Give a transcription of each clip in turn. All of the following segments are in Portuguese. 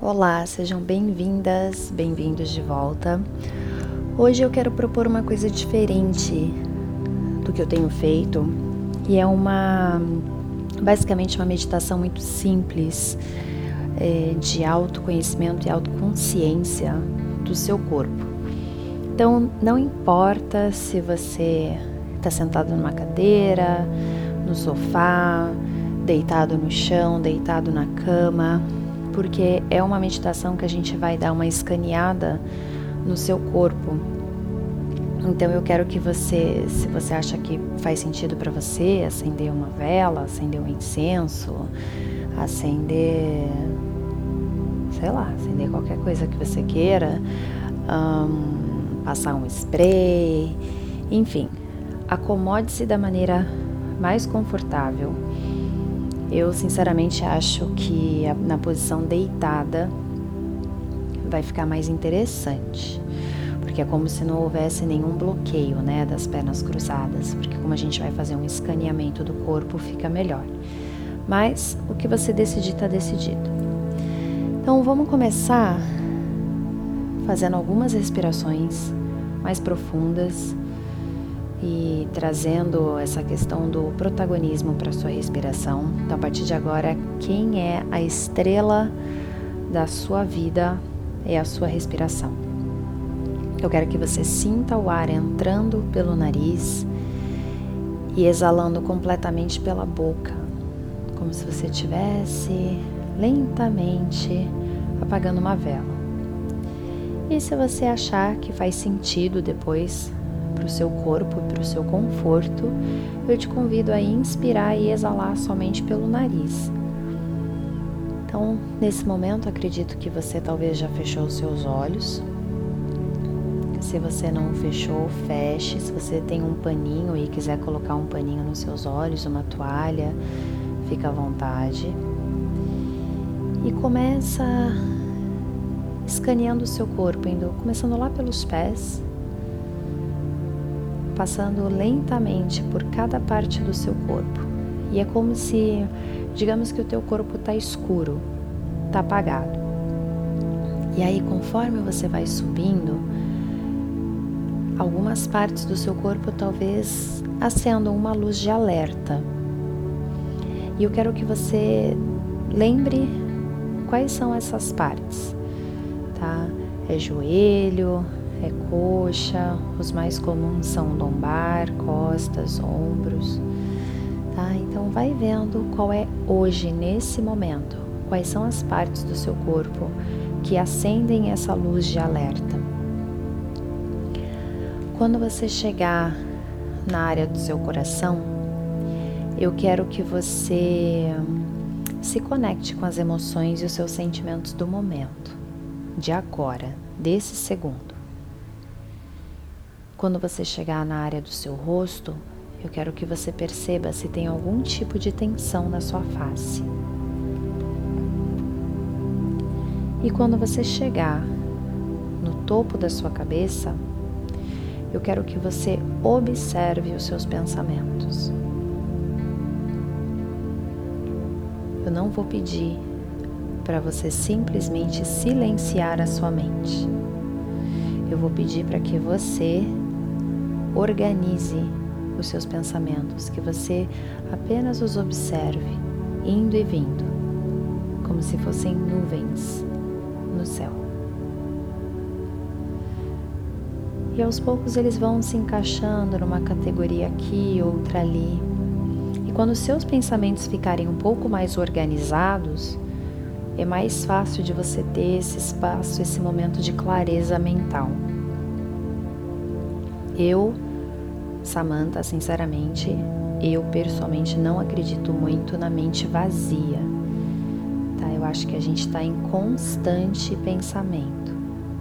Olá, sejam bem-vindas, bem-vindos de volta. Hoje eu quero propor uma coisa diferente do que eu tenho feito e é uma basicamente uma meditação muito simples é, de autoconhecimento e autoconsciência do seu corpo. Então, não importa se você está sentado numa cadeira, no sofá, deitado no chão, deitado na cama, porque é uma meditação que a gente vai dar uma escaneada no seu corpo. Então eu quero que você, se você acha que faz sentido para você, acender uma vela, acender um incenso, acender, sei lá, acender qualquer coisa que você queira, um, passar um spray, enfim, acomode-se da maneira mais confortável eu sinceramente acho que na posição deitada vai ficar mais interessante, porque é como se não houvesse nenhum bloqueio, né, das pernas cruzadas, porque como a gente vai fazer um escaneamento do corpo, fica melhor. Mas o que você decidir está decidido. Então vamos começar fazendo algumas respirações mais profundas e trazendo essa questão do protagonismo para sua respiração. Então, a partir de agora, quem é a estrela da sua vida é a sua respiração. Eu quero que você sinta o ar entrando pelo nariz e exalando completamente pela boca, como se você estivesse lentamente apagando uma vela. E se você achar que faz sentido depois para o seu corpo, para o seu conforto, eu te convido a inspirar e exalar somente pelo nariz. Então, nesse momento, acredito que você talvez já fechou os seus olhos. Se você não fechou, feche. Se você tem um paninho e quiser colocar um paninho nos seus olhos, uma toalha, fica à vontade. E começa escaneando o seu corpo, indo, começando lá pelos pés, passando lentamente por cada parte do seu corpo. E é como se, digamos que o teu corpo está escuro, está apagado. E aí, conforme você vai subindo, algumas partes do seu corpo talvez acendam uma luz de alerta. E eu quero que você lembre quais são essas partes, tá? É joelho, é coxa, os mais comuns são lombar, costas, ombros. Tá? Então vai vendo qual é hoje, nesse momento, quais são as partes do seu corpo que acendem essa luz de alerta. Quando você chegar na área do seu coração, eu quero que você se conecte com as emoções e os seus sentimentos do momento, de agora, desse segundo. Quando você chegar na área do seu rosto, eu quero que você perceba se tem algum tipo de tensão na sua face. E quando você chegar no topo da sua cabeça, eu quero que você observe os seus pensamentos. Eu não vou pedir para você simplesmente silenciar a sua mente. Eu vou pedir para que você organize os seus pensamentos, que você apenas os observe indo e vindo, como se fossem nuvens no céu. E aos poucos eles vão se encaixando numa categoria aqui, outra ali. E quando seus pensamentos ficarem um pouco mais organizados, é mais fácil de você ter esse espaço, esse momento de clareza mental. Eu Samantha, sinceramente, eu pessoalmente não acredito muito na mente vazia. Tá? Eu acho que a gente está em constante pensamento.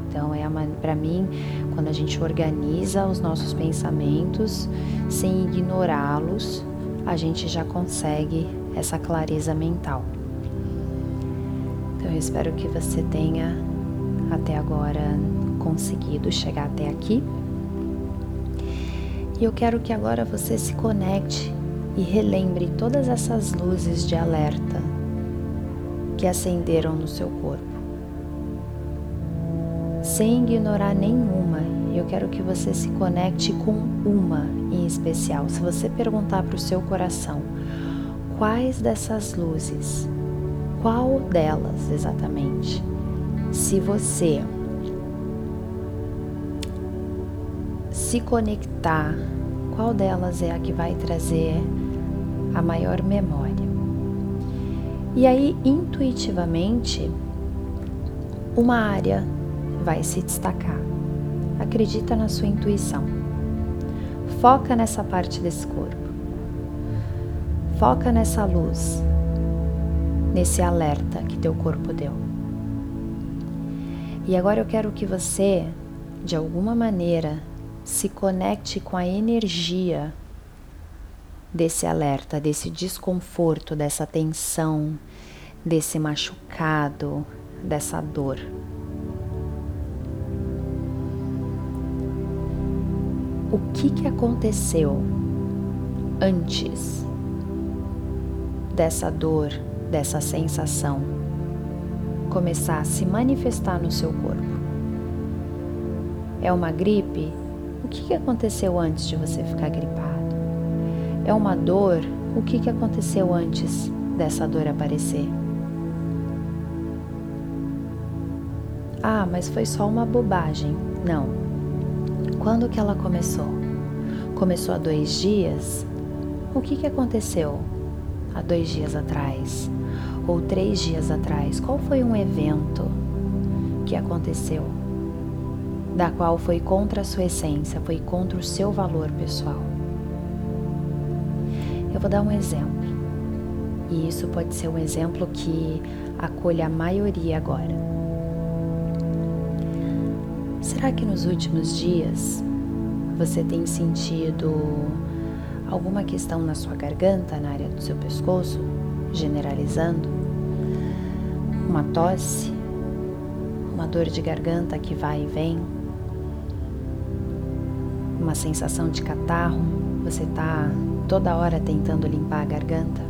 Então é para mim, quando a gente organiza os nossos pensamentos sem ignorá-los, a gente já consegue essa clareza mental. Então eu espero que você tenha até agora conseguido chegar até aqui. E eu quero que agora você se conecte e relembre todas essas luzes de alerta que acenderam no seu corpo. sem ignorar nenhuma. Eu quero que você se conecte com uma em especial. Se você perguntar para o seu coração, quais dessas luzes, qual delas exatamente, se você se conectar, qual delas é a que vai trazer a maior memória? E aí, intuitivamente, uma área vai se destacar. Acredita na sua intuição. Foca nessa parte desse corpo. Foca nessa luz, nesse alerta que teu corpo deu. E agora eu quero que você, de alguma maneira, se conecte com a energia desse alerta, desse desconforto, dessa tensão, desse machucado, dessa dor. o que, que aconteceu antes dessa dor, dessa sensação começar a se manifestar no seu corpo. É uma gripe? O que, aconteceu antes de você ficar gripado? É uma dor? O que, que aconteceu antes dessa dor aparecer? Ah, mas foi só uma bobagem. Não, quando que ela começou? Começou há dois dias? O que, que aconteceu há dois dias atrás? Ou três dias atrás? Qual foi um evento que aconteceu? Da qual foi contra a sua essência, foi contra o seu valor pessoal? Eu vou dar um exemplo. E isso pode ser um exemplo que acolha a maioria agora. Será que nos últimos dias você tem sentido alguma questão na sua garganta, na área do seu pescoço, generalizando? Uma tosse? Uma dor de garganta que vai e vem? Uma sensação de catarro? Você está toda hora tentando limpar a garganta?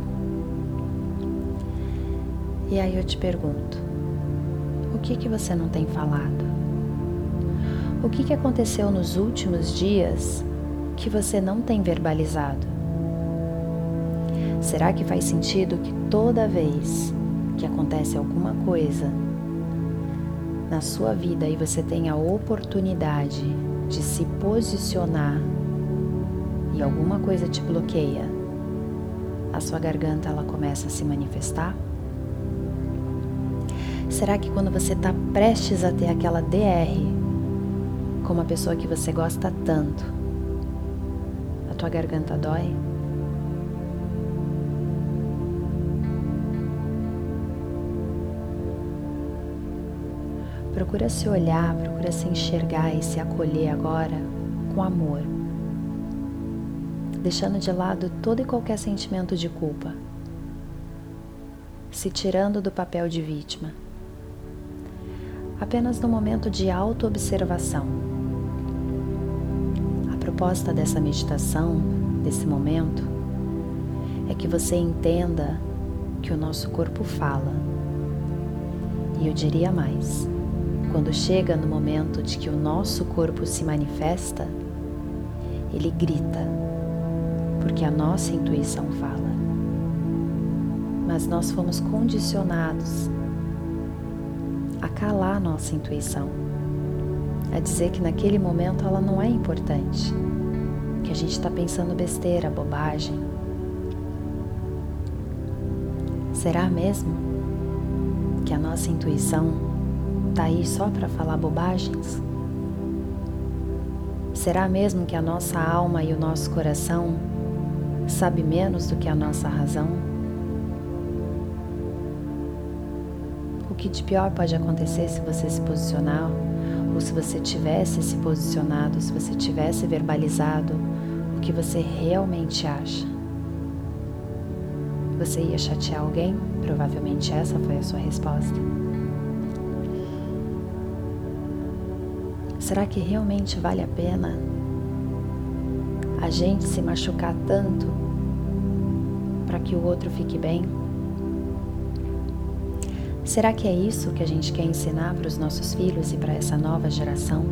E aí eu te pergunto: o que que você não tem falado? O que, que aconteceu nos últimos dias que você não tem verbalizado? Será que faz sentido que toda vez que acontece alguma coisa na sua vida e você tem a oportunidade de se posicionar e alguma coisa te bloqueia, a sua garganta ela começa a se manifestar? Será que quando você está prestes a ter aquela DR, com uma pessoa que você gosta tanto, a tua garganta dói? Procura se olhar, procura se enxergar e se acolher agora com amor, deixando de lado todo e qualquer sentimento de culpa, se tirando do papel de vítima, apenas no momento de autoobservação. Proposta dessa meditação, desse momento, é que você entenda que o nosso corpo fala. E eu diria mais: quando chega no momento de que o nosso corpo se manifesta, ele grita, porque a nossa intuição fala. Mas nós fomos condicionados a calar nossa intuição a dizer que naquele momento ela não é importante, que a gente está pensando besteira, bobagem. Será mesmo que a nossa intuição está aí só para falar bobagens? Será mesmo que a nossa alma e o nosso coração sabe menos do que a nossa razão? O que de pior pode acontecer se você se posicionar ou se você tivesse se posicionado, se você tivesse verbalizado o que você realmente acha. Você ia chatear alguém? Provavelmente essa foi a sua resposta. Será que realmente vale a pena a gente se machucar tanto para que o outro fique bem? Será que é isso que a gente quer ensinar para os nossos filhos e para essa nova geração?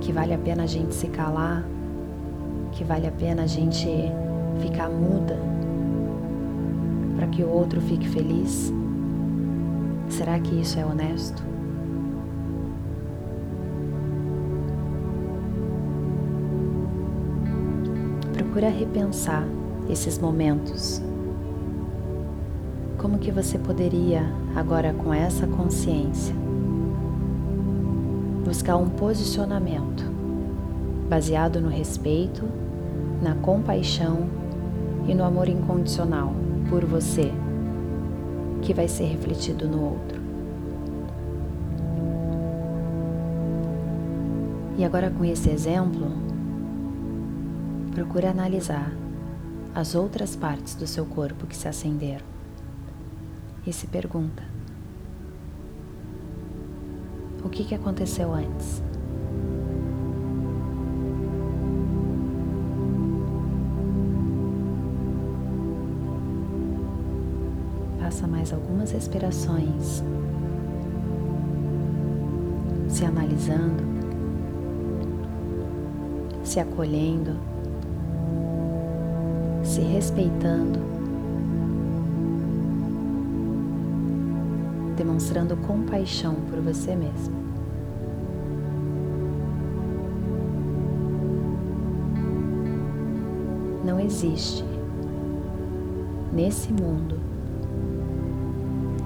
Que vale a pena a gente se calar? Que vale a pena a gente ficar muda para que o outro fique feliz? Será que isso é honesto? Procura repensar esses momentos como que você poderia, agora com essa consciência, buscar um posicionamento baseado no respeito, na compaixão e no amor incondicional por você, que vai ser refletido no outro. E agora, com esse exemplo, procure analisar as outras partes do seu corpo que se acenderam e se pergunta: o que, que aconteceu antes? Faça mais algumas respirações, se analisando, se acolhendo, se respeitando. demonstrando compaixão por você mesmo. Não existe nesse mundo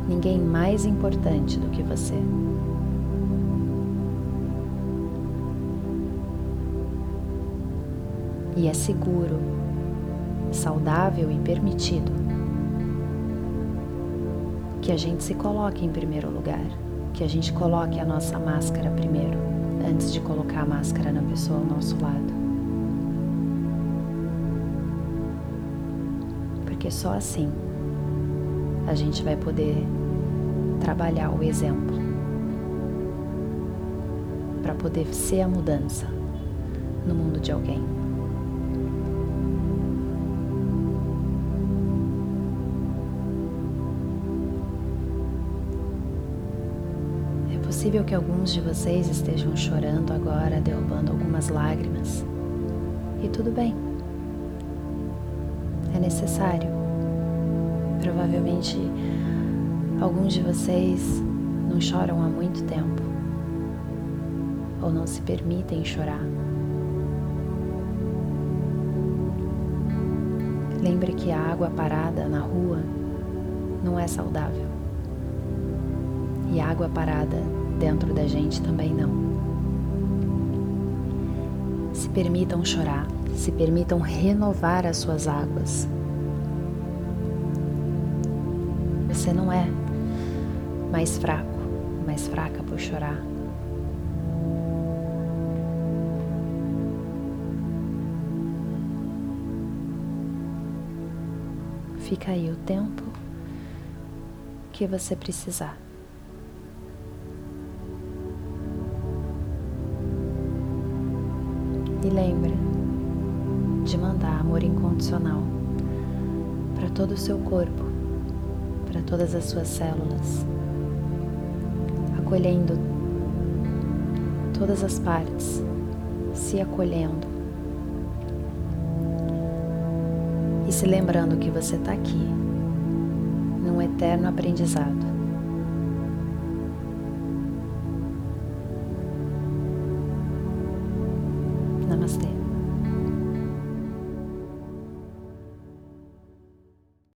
ninguém mais importante do que você. E é seguro, saudável e permitido que a gente se coloque em primeiro lugar, que a gente coloque a nossa máscara primeiro, antes de colocar a máscara na pessoa ao nosso lado. Porque só assim a gente vai poder trabalhar o exemplo para poder ser a mudança no mundo de alguém. Possível que alguns de vocês estejam chorando agora, derrubando algumas lágrimas. E tudo bem. É necessário. Provavelmente alguns de vocês não choram há muito tempo ou não se permitem chorar. Lembre que a água parada na rua não é saudável. E água parada dentro da gente também não. Se permitam chorar, se permitam renovar as suas águas. Você não é mais fraco, mais fraca por chorar. Fica aí o tempo que você precisar. Lembre de mandar amor incondicional para todo o seu corpo, para todas as suas células, acolhendo todas as partes, se acolhendo e se lembrando que você está aqui num eterno aprendizado.